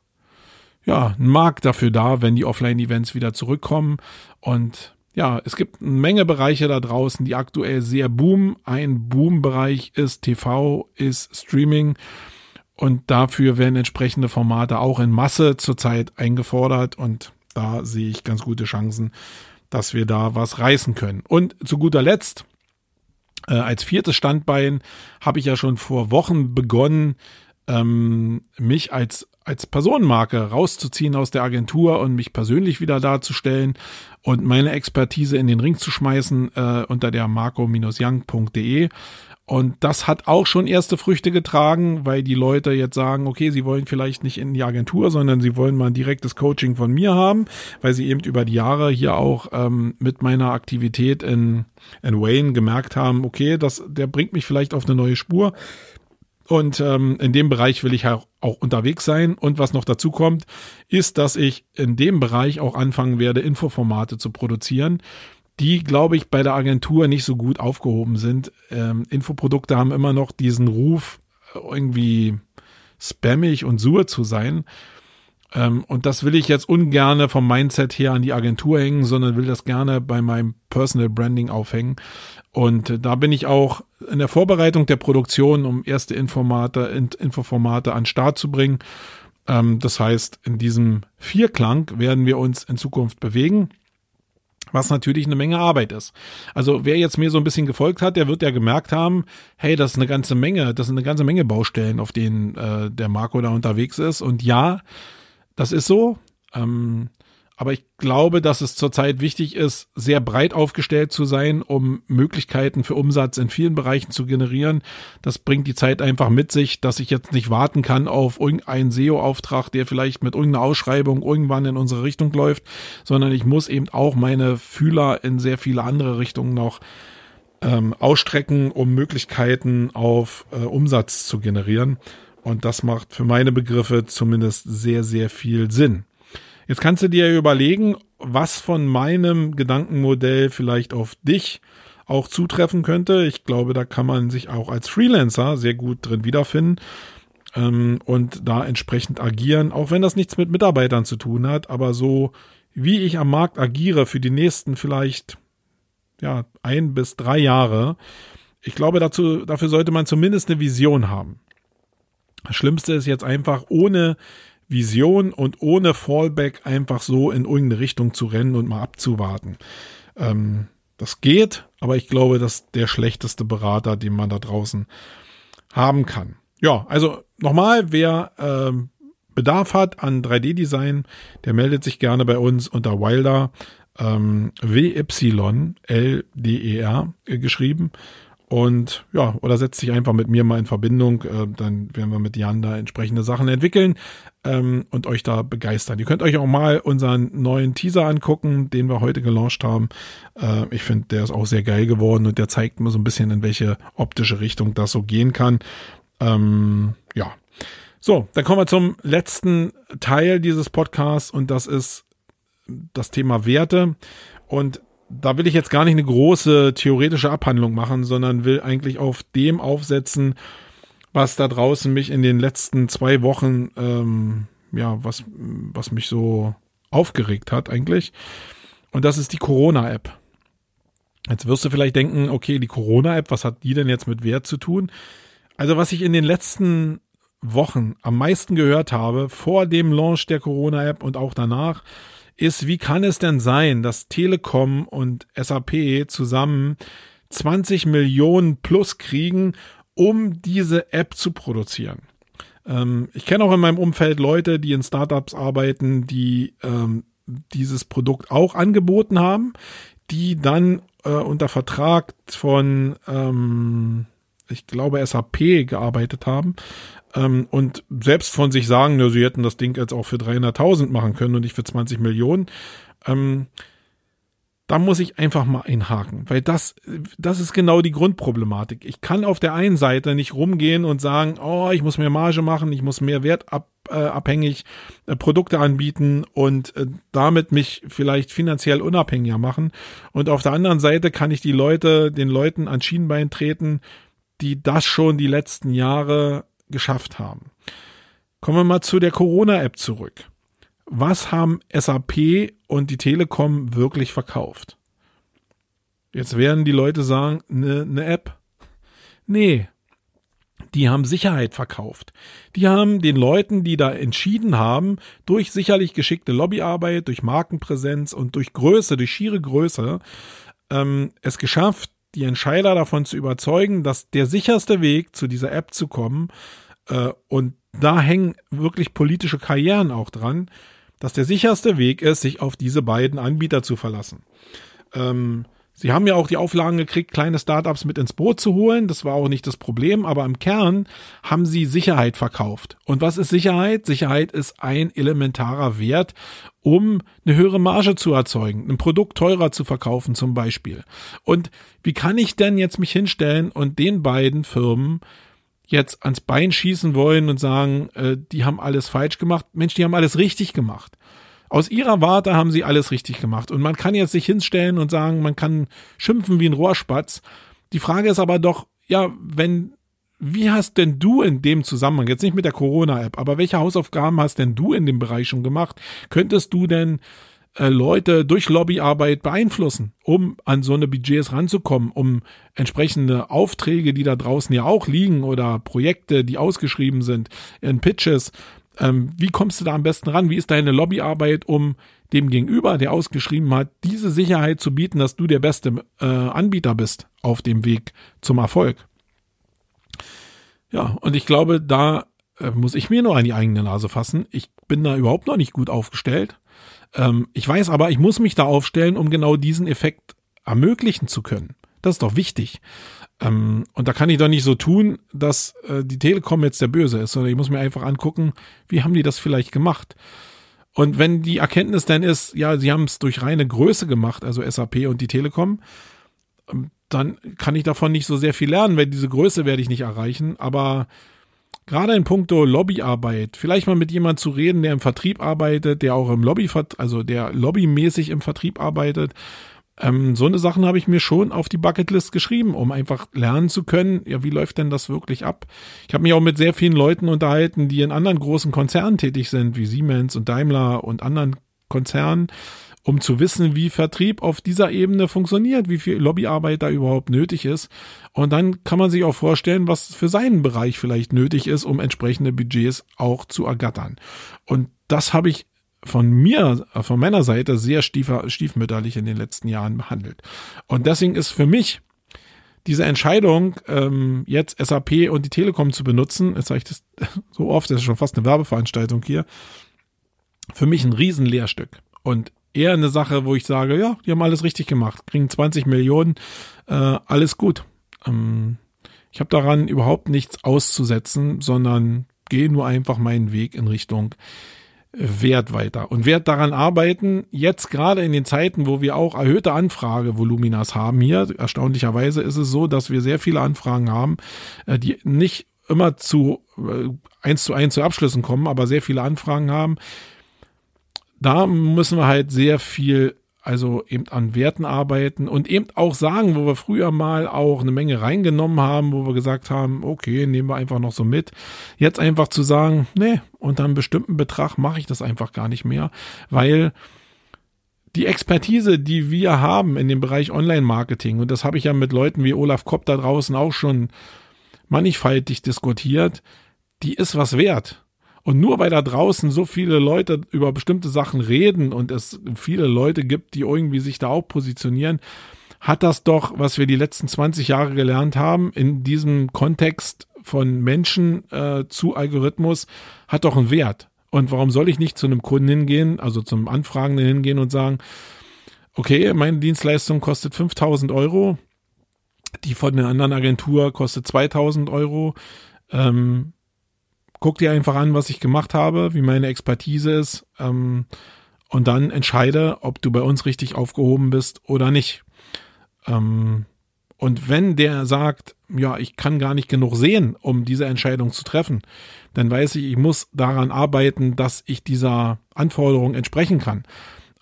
ja, ein Markt dafür da, wenn die Offline-Events wieder zurückkommen. Und ja, es gibt eine Menge Bereiche da draußen, die aktuell sehr boomen. Ein Boom-Bereich ist TV, ist Streaming. Und dafür werden entsprechende Formate auch in Masse zurzeit eingefordert. Und da sehe ich ganz gute Chancen, dass wir da was reißen können. Und zu guter Letzt, äh, als viertes Standbein habe ich ja schon vor Wochen begonnen, ähm, mich als als Personenmarke rauszuziehen aus der Agentur und mich persönlich wieder darzustellen und meine Expertise in den Ring zu schmeißen äh, unter der marco-young.de. Und das hat auch schon erste Früchte getragen, weil die Leute jetzt sagen, okay, sie wollen vielleicht nicht in die Agentur, sondern sie wollen mal ein direktes Coaching von mir haben, weil sie eben über die Jahre hier auch ähm, mit meiner Aktivität in, in Wayne gemerkt haben, okay, das, der bringt mich vielleicht auf eine neue Spur. Und ähm, in dem Bereich will ich auch, auch unterwegs sein. Und was noch dazu kommt, ist, dass ich in dem Bereich auch anfangen werde, Infoformate zu produzieren die, glaube ich, bei der Agentur nicht so gut aufgehoben sind. Ähm, Infoprodukte haben immer noch diesen Ruf, irgendwie spammig und sur zu sein. Ähm, und das will ich jetzt ungerne vom Mindset her an die Agentur hängen, sondern will das gerne bei meinem Personal Branding aufhängen. Und da bin ich auch in der Vorbereitung der Produktion, um erste Informate, Infoformate an Start zu bringen. Ähm, das heißt, in diesem Vierklang werden wir uns in Zukunft bewegen was natürlich eine Menge Arbeit ist. Also wer jetzt mir so ein bisschen gefolgt hat, der wird ja gemerkt haben, hey, das ist eine ganze Menge, das sind eine ganze Menge Baustellen, auf denen äh, der Marco da unterwegs ist. Und ja, das ist so. Ähm, aber ich glaube, dass es zurzeit wichtig ist, sehr breit aufgestellt zu sein, um Möglichkeiten für Umsatz in vielen Bereichen zu generieren. Das bringt die Zeit einfach mit sich, dass ich jetzt nicht warten kann auf irgendeinen SEO-Auftrag, der vielleicht mit irgendeiner Ausschreibung irgendwann in unsere Richtung läuft, sondern ich muss eben auch meine Fühler in sehr viele andere Richtungen noch ähm, ausstrecken, um Möglichkeiten auf äh, Umsatz zu generieren. Und das macht für meine Begriffe zumindest sehr, sehr viel Sinn. Jetzt kannst du dir überlegen, was von meinem Gedankenmodell vielleicht auf dich auch zutreffen könnte. Ich glaube, da kann man sich auch als Freelancer sehr gut drin wiederfinden ähm, und da entsprechend agieren, auch wenn das nichts mit Mitarbeitern zu tun hat, aber so wie ich am Markt agiere für die nächsten vielleicht ja ein bis drei Jahre, ich glaube, dazu, dafür sollte man zumindest eine Vision haben. Das Schlimmste ist jetzt einfach ohne Vision und ohne Fallback einfach so in irgendeine Richtung zu rennen und mal abzuwarten. Ähm, das geht, aber ich glaube, das ist der schlechteste Berater, den man da draußen haben kann. Ja, also nochmal, wer ähm, Bedarf hat an 3D-Design, der meldet sich gerne bei uns unter Wilder ähm, W-Y-L-D-E-R äh, geschrieben und ja, oder setzt sich einfach mit mir mal in Verbindung. Äh, dann werden wir mit Jan da entsprechende Sachen entwickeln ähm, und euch da begeistern. Ihr könnt euch auch mal unseren neuen Teaser angucken, den wir heute gelauncht haben. Äh, ich finde, der ist auch sehr geil geworden und der zeigt mir so ein bisschen, in welche optische Richtung das so gehen kann. Ähm, ja. So, dann kommen wir zum letzten Teil dieses Podcasts und das ist das Thema Werte. Und da will ich jetzt gar nicht eine große theoretische Abhandlung machen, sondern will eigentlich auf dem aufsetzen, was da draußen mich in den letzten zwei Wochen, ähm, ja, was, was mich so aufgeregt hat eigentlich. Und das ist die Corona-App. Jetzt wirst du vielleicht denken, okay, die Corona-App, was hat die denn jetzt mit Wert zu tun? Also was ich in den letzten Wochen am meisten gehört habe, vor dem Launch der Corona-App und auch danach, ist, wie kann es denn sein, dass Telekom und SAP zusammen 20 Millionen plus kriegen, um diese App zu produzieren? Ähm, ich kenne auch in meinem Umfeld Leute, die in Startups arbeiten, die ähm, dieses Produkt auch angeboten haben, die dann äh, unter Vertrag von, ähm, ich glaube, SAP gearbeitet haben ähm, und selbst von sich sagen, na, sie hätten das Ding jetzt auch für 300.000 machen können und nicht für 20 Millionen. Ähm, da muss ich einfach mal einhaken, weil das, das ist genau die Grundproblematik. Ich kann auf der einen Seite nicht rumgehen und sagen, oh, ich muss mehr Marge machen, ich muss mehr wertabhängig äh, Produkte anbieten und äh, damit mich vielleicht finanziell unabhängiger machen. Und auf der anderen Seite kann ich die Leute, den Leuten an Schienbein treten, die das schon die letzten Jahre geschafft haben. Kommen wir mal zu der Corona-App zurück. Was haben SAP und die Telekom wirklich verkauft? Jetzt werden die Leute sagen, eine ne App. Nee, die haben Sicherheit verkauft. Die haben den Leuten, die da entschieden haben, durch sicherlich geschickte Lobbyarbeit, durch Markenpräsenz und durch Größe, durch schiere Größe, ähm, es geschafft, die Entscheider davon zu überzeugen, dass der sicherste Weg, zu dieser App zu kommen, äh, und da hängen wirklich politische Karrieren auch dran, dass der sicherste Weg ist, sich auf diese beiden Anbieter zu verlassen. Ähm, Sie haben ja auch die Auflagen gekriegt, kleine Startups mit ins Boot zu holen. Das war auch nicht das Problem, aber im Kern haben sie Sicherheit verkauft. Und was ist Sicherheit? Sicherheit ist ein elementarer Wert, um eine höhere Marge zu erzeugen, ein Produkt teurer zu verkaufen zum Beispiel. Und wie kann ich denn jetzt mich hinstellen und den beiden Firmen jetzt ans Bein schießen wollen und sagen, äh, die haben alles falsch gemacht. Mensch, die haben alles richtig gemacht. Aus ihrer Warte haben sie alles richtig gemacht. Und man kann jetzt sich hinstellen und sagen, man kann schimpfen wie ein Rohrspatz. Die Frage ist aber doch, ja, wenn wie hast denn du in dem Zusammenhang, jetzt nicht mit der Corona-App, aber welche Hausaufgaben hast denn du in dem Bereich schon gemacht? Könntest du denn äh, Leute durch Lobbyarbeit beeinflussen, um an so eine Budgets ranzukommen, um entsprechende Aufträge, die da draußen ja auch liegen oder Projekte, die ausgeschrieben sind, in Pitches. Ähm, wie kommst du da am besten ran? Wie ist deine Lobbyarbeit, um dem Gegenüber, der ausgeschrieben hat, diese Sicherheit zu bieten, dass du der beste äh, Anbieter bist auf dem Weg zum Erfolg? Ja, und ich glaube, da äh, muss ich mir nur an die eigene Nase fassen. Ich bin da überhaupt noch nicht gut aufgestellt. Ähm, ich weiß aber, ich muss mich da aufstellen, um genau diesen Effekt ermöglichen zu können. Das ist doch wichtig. Ähm, und da kann ich doch nicht so tun, dass äh, die Telekom jetzt der Böse ist, sondern ich muss mir einfach angucken, wie haben die das vielleicht gemacht. Und wenn die Erkenntnis dann ist, ja, sie haben es durch reine Größe gemacht, also SAP und die Telekom, ähm, dann kann ich davon nicht so sehr viel lernen, weil diese Größe werde ich nicht erreichen. Aber gerade in puncto Lobbyarbeit, vielleicht mal mit jemand zu reden, der im Vertrieb arbeitet, der auch im Lobby, also der lobbymäßig im Vertrieb arbeitet. Ähm, so eine Sachen habe ich mir schon auf die Bucketlist geschrieben, um einfach lernen zu können, ja, wie läuft denn das wirklich ab? Ich habe mich auch mit sehr vielen Leuten unterhalten, die in anderen großen Konzernen tätig sind, wie Siemens und Daimler und anderen Konzernen um zu wissen, wie Vertrieb auf dieser Ebene funktioniert, wie viel Lobbyarbeit da überhaupt nötig ist. Und dann kann man sich auch vorstellen, was für seinen Bereich vielleicht nötig ist, um entsprechende Budgets auch zu ergattern. Und das habe ich von mir, von meiner Seite sehr stiefer, stiefmütterlich in den letzten Jahren behandelt. Und deswegen ist für mich diese Entscheidung, ähm, jetzt SAP und die Telekom zu benutzen, jetzt sage ich das so oft, das ist schon fast eine Werbeveranstaltung hier, für mich ein Riesenlehrstück. Und eher eine Sache, wo ich sage, ja, die haben alles richtig gemacht, kriegen 20 Millionen, äh, alles gut. Ähm, ich habe daran überhaupt nichts auszusetzen, sondern gehe nur einfach meinen Weg in Richtung Wert weiter. Und werde daran arbeiten, jetzt gerade in den Zeiten, wo wir auch erhöhte Anfragevoluminas haben hier, erstaunlicherweise ist es so, dass wir sehr viele Anfragen haben, äh, die nicht immer zu äh, eins zu eins zu Abschlüssen kommen, aber sehr viele Anfragen haben, da müssen wir halt sehr viel also eben an Werten arbeiten und eben auch sagen, wo wir früher mal auch eine Menge reingenommen haben, wo wir gesagt haben, okay, nehmen wir einfach noch so mit. Jetzt einfach zu sagen, nee, unter einem bestimmten Betrag mache ich das einfach gar nicht mehr, weil die Expertise, die wir haben in dem Bereich Online-Marketing, und das habe ich ja mit Leuten wie Olaf Kopp da draußen auch schon mannigfaltig diskutiert, die ist was wert. Und nur weil da draußen so viele Leute über bestimmte Sachen reden und es viele Leute gibt, die irgendwie sich da auch positionieren, hat das doch, was wir die letzten 20 Jahre gelernt haben, in diesem Kontext von Menschen äh, zu Algorithmus, hat doch einen Wert. Und warum soll ich nicht zu einem Kunden hingehen, also zum Anfragenden hingehen und sagen, okay, meine Dienstleistung kostet 5000 Euro, die von einer anderen Agentur kostet 2000 Euro. Ähm, guck dir einfach an, was ich gemacht habe, wie meine Expertise ist ähm, und dann entscheide, ob du bei uns richtig aufgehoben bist oder nicht. Ähm, und wenn der sagt, ja, ich kann gar nicht genug sehen, um diese Entscheidung zu treffen, dann weiß ich, ich muss daran arbeiten, dass ich dieser Anforderung entsprechen kann.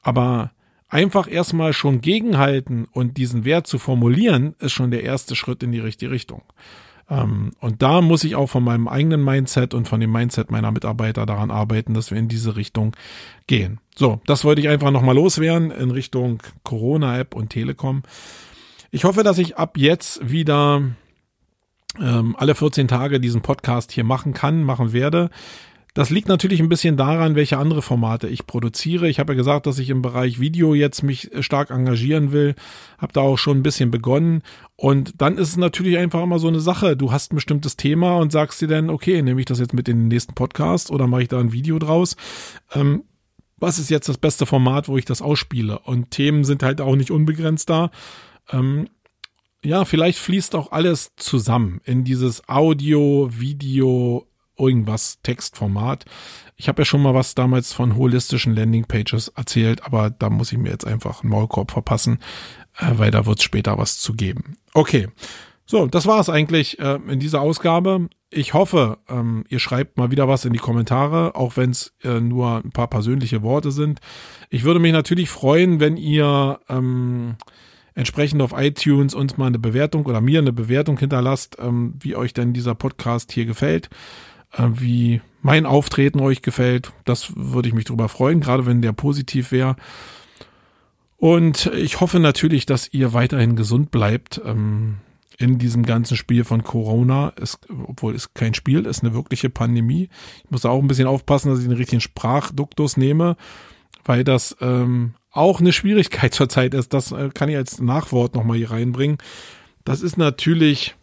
Aber einfach erstmal schon gegenhalten und diesen Wert zu formulieren, ist schon der erste Schritt in die richtige Richtung. Ähm, und da muss ich auch von meinem eigenen Mindset und von dem Mindset meiner Mitarbeiter daran arbeiten, dass wir in diese Richtung gehen. So, das wollte ich einfach nochmal loswerden in Richtung Corona-App und Telekom. Ich hoffe, dass ich ab jetzt wieder ähm, alle 14 Tage diesen Podcast hier machen kann, machen werde. Das liegt natürlich ein bisschen daran, welche andere Formate ich produziere. Ich habe ja gesagt, dass ich im Bereich Video jetzt mich stark engagieren will. Habe da auch schon ein bisschen begonnen. Und dann ist es natürlich einfach immer so eine Sache. Du hast ein bestimmtes Thema und sagst dir dann, okay, nehme ich das jetzt mit in den nächsten Podcast oder mache ich da ein Video draus? Ähm, was ist jetzt das beste Format, wo ich das ausspiele? Und Themen sind halt auch nicht unbegrenzt da. Ähm, ja, vielleicht fließt auch alles zusammen in dieses Audio, Video, irgendwas Textformat. Ich habe ja schon mal was damals von holistischen Landingpages erzählt, aber da muss ich mir jetzt einfach einen Maulkorb verpassen, äh, weil da wird es später was zu geben. Okay. So, das war es eigentlich äh, in dieser Ausgabe. Ich hoffe, ähm, ihr schreibt mal wieder was in die Kommentare, auch wenn es äh, nur ein paar persönliche Worte sind. Ich würde mich natürlich freuen, wenn ihr ähm, entsprechend auf iTunes uns mal eine Bewertung oder mir eine Bewertung hinterlasst, ähm, wie euch denn dieser Podcast hier gefällt, wie mein Auftreten euch gefällt. Das würde ich mich darüber freuen, gerade wenn der positiv wäre. Und ich hoffe natürlich, dass ihr weiterhin gesund bleibt ähm, in diesem ganzen Spiel von Corona. Es, obwohl es kein Spiel ist, eine wirkliche Pandemie. Ich muss auch ein bisschen aufpassen, dass ich den richtigen Sprachduktus nehme, weil das ähm, auch eine Schwierigkeit zurzeit ist. Das äh, kann ich als Nachwort nochmal hier reinbringen. Das ist natürlich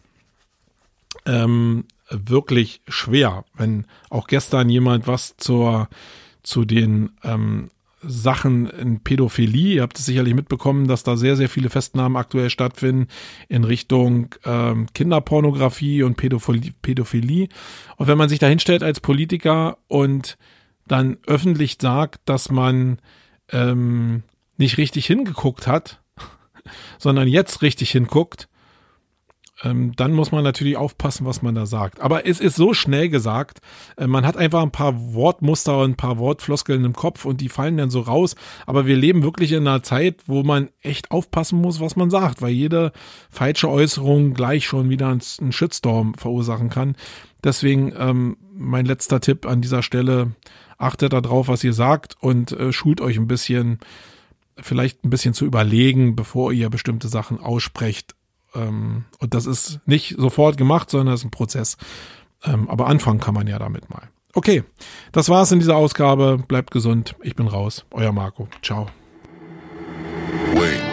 ähm, wirklich schwer, wenn auch gestern jemand was zur zu den ähm, Sachen in Pädophilie. Ihr habt es sicherlich mitbekommen, dass da sehr, sehr viele Festnahmen aktuell stattfinden in Richtung ähm, Kinderpornografie und Pädophilie, Pädophilie. Und wenn man sich da hinstellt als Politiker und dann öffentlich sagt, dass man ähm, nicht richtig hingeguckt hat, sondern jetzt richtig hinguckt, ähm, dann muss man natürlich aufpassen, was man da sagt. Aber es ist so schnell gesagt, äh, man hat einfach ein paar Wortmuster und ein paar Wortfloskeln im Kopf und die fallen dann so raus. Aber wir leben wirklich in einer Zeit, wo man echt aufpassen muss, was man sagt, weil jede falsche Äußerung gleich schon wieder einen Shitstorm verursachen kann. Deswegen ähm, mein letzter Tipp an dieser Stelle, achtet darauf, was ihr sagt und äh, schult euch ein bisschen, vielleicht ein bisschen zu überlegen, bevor ihr bestimmte Sachen aussprecht ähm, und das ist nicht sofort gemacht, sondern das ist ein Prozess. Ähm, aber anfangen kann man ja damit mal. Okay, das war's in dieser Ausgabe. Bleibt gesund. Ich bin raus. Euer Marco. Ciao. Wait.